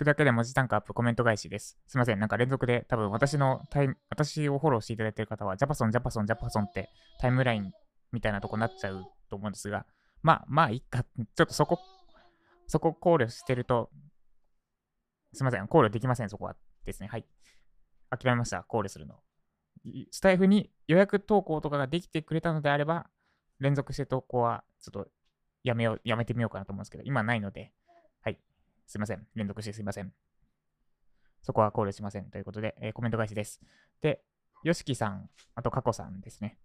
くだけで文字単価アップコメント返しです。すいません。なんか連続で多分私のタイム、私をフォローしていただいている方は、ジャパソン、ジャパソン、ジャパソンってタイムラインみたいなとこになっちゃうと思うんですが、まあ、まあ、いっか。ちょっとそこ、そこ考慮してると、すいません。考慮できません、そこはですね。はい。諦めました。考慮するの。スタイフに予約投稿とかができてくれたのであれば、連続して投稿はちょっとやめよう、やめてみようかなと思うんですけど、今ないので、すいません。連続してすいません。そこは考慮しません。ということで、えーコメント返しです。で、よしきさん、あとかこさんですね。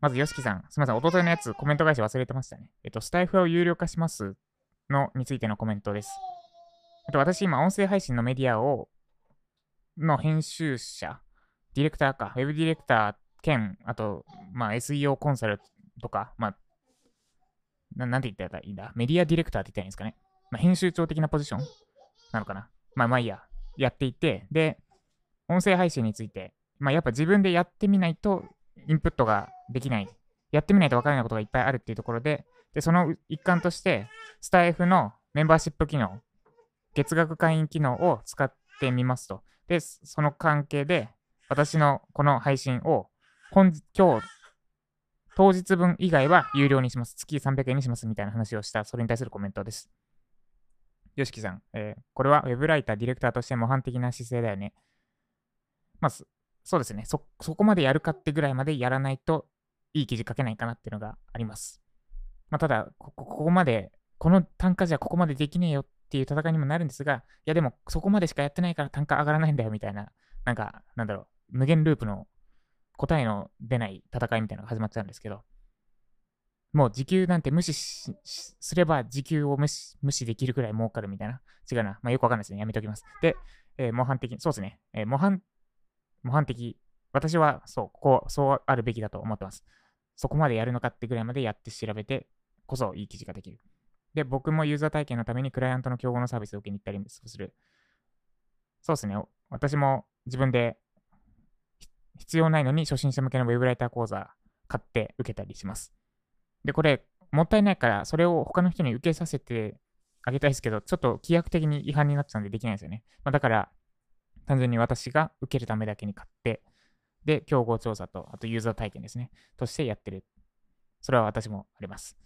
まず、よしきさん、すみません、おとといのやつ、コメント返し忘れてましたね。えっと、スタイフを有料化しますのについてのコメントです。えっと、私、今、音声配信のメディアを、の編集者、ディレクターか、ウェブディレクター兼、あと、まあ、SEO コンサルとか、まあ、ななんて言ったらいいんだ？メディアディレクターって言ったらいいんですかね？まあ、編集長的なポジション？なのかな？まあ、まあいいや。やっていて、で、音声配信について、まあ、やっぱ自分でやってみないと、インプットができない。やってみないと分からないことがいっぱいあるっていうところで、で、その一環として、スタイフのメンバーシップ機能、月額会員機能を使ってみますと。で、その関係で、私のこの配信を、今日、当日分以外は有料にします。月300円にしますみたいな話をした、それに対するコメントです。よしきさん、えーこれはウェブライター、ディレクターとして模範的な姿勢だよね。まあ、そうですねそ。そこまでやるかってぐらいまでやらないといい記事書けないかなっていうのがあります。まあ、ただ、こここまで、この単価じゃここまでできねえよっていう戦いにもなるんですが、いやでもそこまでしかやってないから単価上がらないんだよみたいな、なんか、なんだろう、無限ループの答えの出ない戦いみたいなのが始まっちゃうんですけど、もう時給なんて無視すれば時給を無視無視できるくらい儲かるみたいな。違うな。まあよくわかんないですね。やめておきます。で、えー模範的、そうですね。えー模範、模範的。私はそう、こう、そうあるべきだと思ってます。そこまでやるのかってぐらいまでやって調べてこそいい記事ができる。で、僕もユーザー体験のためにクライアントの競合のサービスを受けに行ったりする。そうですね。私も自分で必要ないのに初心者向けのウェブライター講座買って受けたりします。で、これ、もったいないから、それを他の人に受けさせてあげたいですけど、ちょっと規約的に違反になっちゃうんでできないですよね。まあ、だから、単純に私が受けるためだけに買って、で、競合調査と、あとユーザー体験ですね、としてやってる。それは私もあります。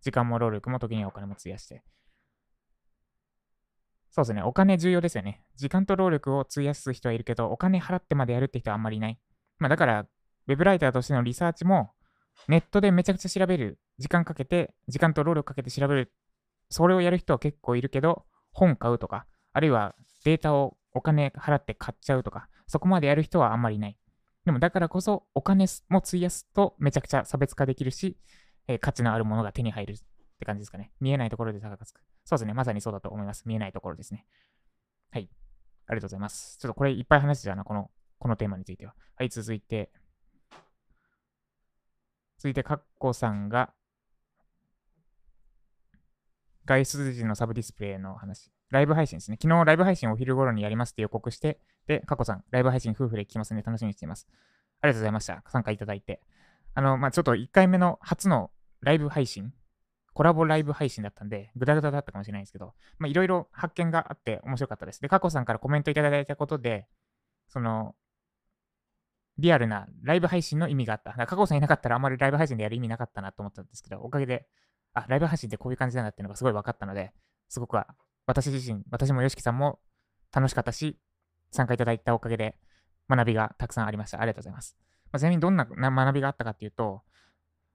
時間も労力も時にはお金も費やして。そうですね、お金重要ですよね。時間と労力を費やす人はいるけど、お金払ってまでやるって人はあんまりいない。まあだから、ウェブライターとしてのリサーチも、ネットでめちゃくちゃ調べる、時間かけて、時間と労力かけて調べる、それをやる人は結構いるけど、本買うとか、あるいはデータをお金払って買っちゃうとか、そこまでやる人はあんまりない。でもだからこそ、お金も費やすとめちゃくちゃ差別化できるし、えー価値のあるものが手に入るって感じですかね。見えないところで差がつく。そうですね。まさにそうだと思います。見えないところですね。はい。ありがとうございます。ちょっとこれいっぱい話してたな、この、このテーマについては。はい、続いて。続いて、カッコさんが、外出時のサブディスプレイの話。ライブ配信ですね。昨日ライブ配信お昼頃にやりますって予告して、で、カッコさん、ライブ配信夫婦で聞きますね。楽しみにしています。ありがとうございました。参加いただいて。あの、まあ、ちょっと1回目の初のライブ配信、コラボライブ配信だったんで、ぐだぐだだったかもしれないんですけど、まあ、いろいろ発見があって面白かったです。で、カッコさんからコメントいただいたことで、その、リアルなライブ配信の意味があった。だ加藤さんいなかったらあんまりライブ配信でやる意味なかったなと思ったんですけど、おかげで、あ、ライブ配信ってこういう感じなんだっていうのがすごい分かったので、すごくは私自身、私も YOSHIKI さんも楽しかったし、参加いただいたおかげで学びがたくさんありました。ありがとうございます。まあ、ちなみにどんな学びがあったかっていうと、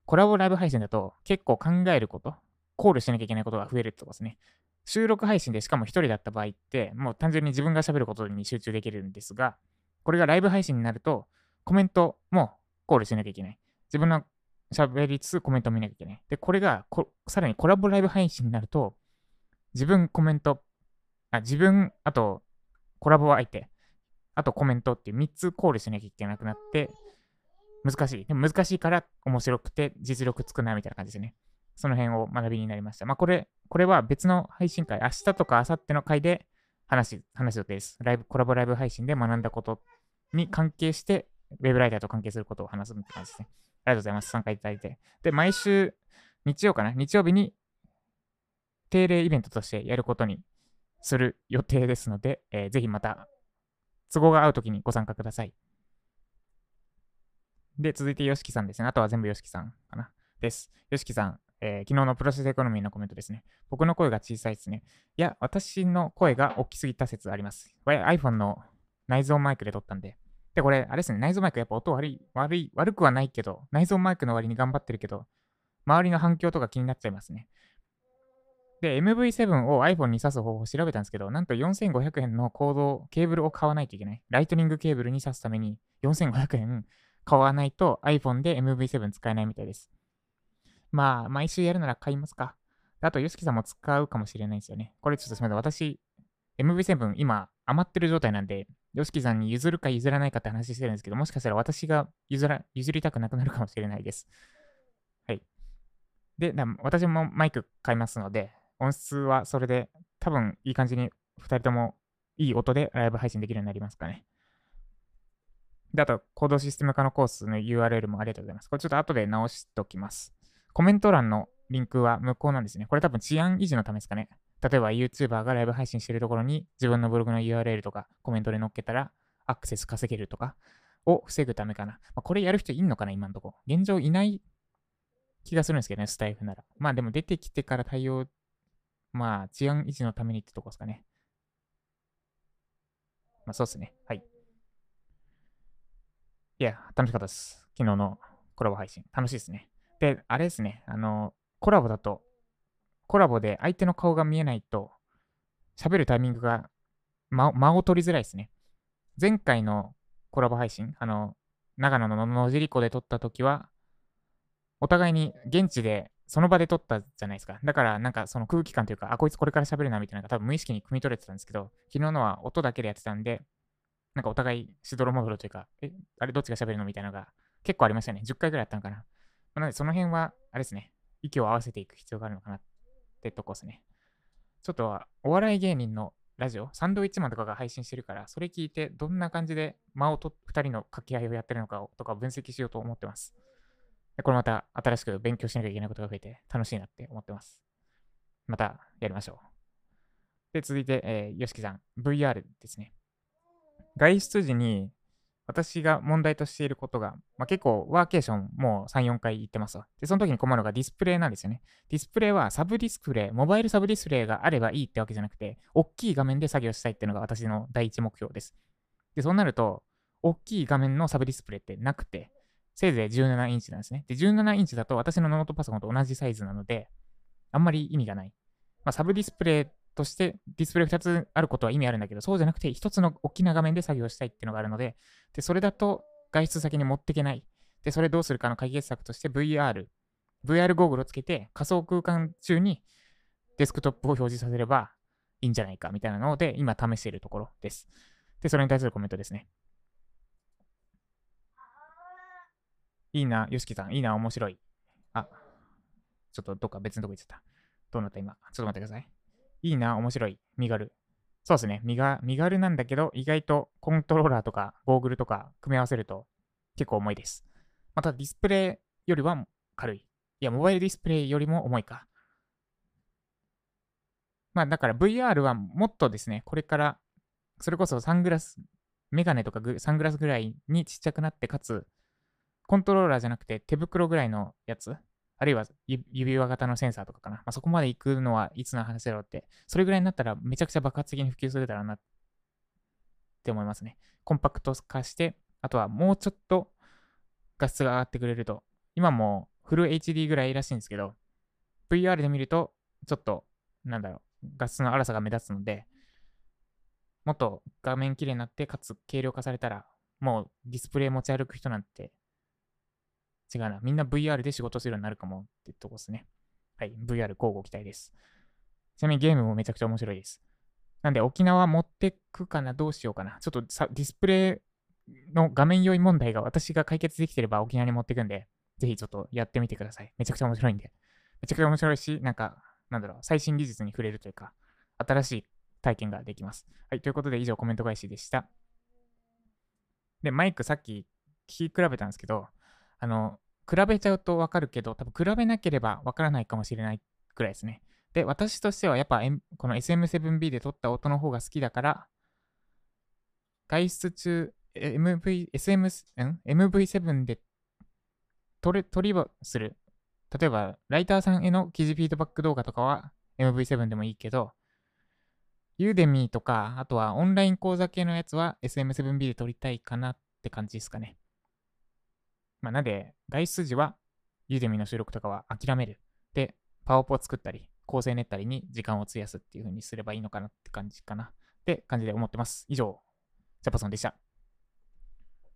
コラボライブ配信だと結構考えること、考慮しなきゃいけないことが増えるってことですね。収録配信でしかも一人だった場合って、もう単純に自分が喋ることに集中できるんですが、これがライブ配信になると、コメントも考慮しなきゃいけない。自分の喋りつつコメントを見なきゃいけない。で、これがさらにコラボライブ配信になると、自分コメント、あ自分、あとコラボ相手、あとコメントっていう3つ考慮しなきゃいけなくなって、難しい。でも難しいから面白くて実力つくなみたいな感じですね。その辺を学びになりました。まあこれ、これは別の配信会、明日とか明後日の回で話、話す予定です。ライブ、コラボライブ配信で学んだことに関係して、ウェブライターと関係することを話すって感じですね。ありがとうございます。参加いただいて。で、毎週日曜かな日曜日に定例イベントとしてやることにする予定ですので、えー、ぜひまた都合が合うときにご参加ください。で、続いて YOSHIKI さんですね。あとは全部 YOSHIKI さんかな。です。YOSHIKI さん、えー、昨日のプロセスエコノミーのコメントですね。僕の声が小さいですね。いや、私の声が大きすぎた説あります。これ iPhone の内蔵マイクで撮ったんで。で、これ、あれですね、内蔵マイクやっぱ音悪い、悪い、悪くはないけど、内蔵マイクの割に頑張ってるけど、周りの反響とか気になっちゃいますね。で、MV7 を iPhone に挿す方法を調べたんですけど、なんと4500円のコード、ケーブルを買わないといけない。ライトニングケーブルに挿すために4500円買わないと iPhone で MV7 使えないみたいです。まあ、毎週やるなら買いますか。あと、ヨシキさんも使うかもしれないですよね。これちょっとすみません。私、MV7 今余ってる状態なんで、ヨシキさんに譲るか譲らないかって話してるんですけど、もしかしたら私が譲ら譲りたくなくなるかもしれないです。はい。で、私もマイク買いますので、音質はそれで多分いい感じに2人ともいい音でライブ配信できるようになりますかね。で、あと、コードシステム化のコースの URL もありがとうございます。これちょっと後で直しておきます。コメント欄のリンクは無効なんですね。これ多分治安維持のためですかね。例えば YouTuber がライブ配信してるところに自分のブログの URL とかコメントで載っけたらアクセス稼げるとかを防ぐためかな。まあ、これやる人いんのかな今んとこ。現状いない気がするんですけどね、スタイフなら。まあでも出てきてから対応、まあ治安維持のためにってとこですかね。まあそうっすね。はい。いや、楽しかったです。昨日のコラボ配信。楽しいですね。で、あれですね。あの、コラボだと、コラボで相手の顔が見えないと、喋るタイミングが間間を取りづらいですね。前回のコラボ配信、あの、長野の野尻湖で撮った時は、お互いに現地でその場で撮ったじゃないですか。だからなんかその空気感というか、あ、こいつこれから喋るなみたいなのが多分無意識に汲み取れてたんですけど、昨日のは音だけでやってたんで、なんかお互いしどろもどろというか、え、あれどっちが喋るのみたいなのが結構ありましたね。10回ぐらいあったのかな。なのでその辺は、あれですね、息を合わせていく必要があるのかなってとこですね。ちょっとはお笑い芸人のラジオ、サンドウィッチマンとかが配信してるから、それ聞いてどんな感じで間をと2人の掛け合いをやってるのかとか分析しようと思ってます。これまた新しく勉強しなきゃいけないことが増えて楽しいなって思ってます。またやりましょう。で、続いて、えー、よしきさん、VR ですね。外出時に私が問題としていることが、まあ、結構ワーケーションもう3、4回行ってますわ。で、その時に困るのがディスプレイなんですよね。ディスプレイはサブディスプレイ、モバイルサブディスプレイがあればいいってわけじゃなくて、大きい画面で作業したいっていうのが私の第一目標です。で、そうなると、大きい画面のサブディスプレイってなくて、せいぜい17インチなんですね。で、17インチだと私のノートパソコンと同じサイズなので、あんまり意味がない。まあ、サブディスプレイとしてディスプレイ2つあることは意味あるんだけど、そうじゃなくて1つの大きな画面で作業したいっていうのがあるので、で、それだと外出先に持っていけない。で、それどうするかの解決策として VR、VR ゴーグルをつけて仮想空間中にデスクトップを表示させればいいんじゃないかみたいなので、今試しているところです。で、それに対するコメントですね。いいな、よしきさん、いいな、面白い。あ、ちょっとどっか別のとこ行っちゃった。どうなった今？ちょっと待ってください。いいな、面白い。身軽。そうですね。身が、身軽なんだけど、意外とコントローラーとかゴーグルとか組み合わせると結構重いです。またディスプレイよりは軽い。いや、モバイルディスプレイよりも重いか。まあだから VR はもっとですね、これからそれこそサングラス、メガネとかサングラスぐらいにちっちゃくなって、かつ、コントローラーじゃなくて手袋ぐらいのやつあるいは指輪型のセンサーとかかな。まあ、そこまで行くのはいつの話だろうって、それぐらいになったらめちゃくちゃ爆発的に普及するだろうなって思いますね。コンパクト化して、あとはもうちょっと画質が上がってくれると、今もフル HD ぐらいらしいんですけど、VR で見ると、ちょっと、なんだろう、画質の荒さが目立つので、もっと画面綺麗になって、かつ軽量化されたら、もうディスプレイ持ち歩く人なんて違うな。みんな VR で仕事するようになるかもってとこですね。はい。VR 交互期待です。ちなみにゲームもめちゃくちゃ面白いです。なんで沖縄持ってくかな？どうしようかな？ちょっとさディスプレイの画面用意問題が私が解決できてれば沖縄に持ってくんで、ぜひちょっとやってみてください。めちゃくちゃ面白いんで。めちゃくちゃ面白いし、なんか、なんだろう、最新技術に触れるというか、新しい体験ができます。はい。ということで以上コメント返しでした。で、マイクさっき聞き比べたんですけど、あの、比べちゃうとわかるけど、多分比べなければわからないかもしれないくらいですね。で、私としてはやっぱ、M、この SM7B で撮った音の方が好きだから、外出中、MV、SM、ん ?MV7 で撮れ、撮りはする。例えば、ライターさんへの記事フィードバック動画とかは MV7 でもいいけど、ユーデミーとか、あとはオンライン講座系のやつは SM7B で撮りたいかなって感じですかね。まあ、なんで、外出時はユーデミの収録とかは諦める？で、パワポを作ったり、構成練ったりに時間を費やすっていう風にすればいいのかなって感じかな。って感じで思ってます。以上、ジャパソンでした。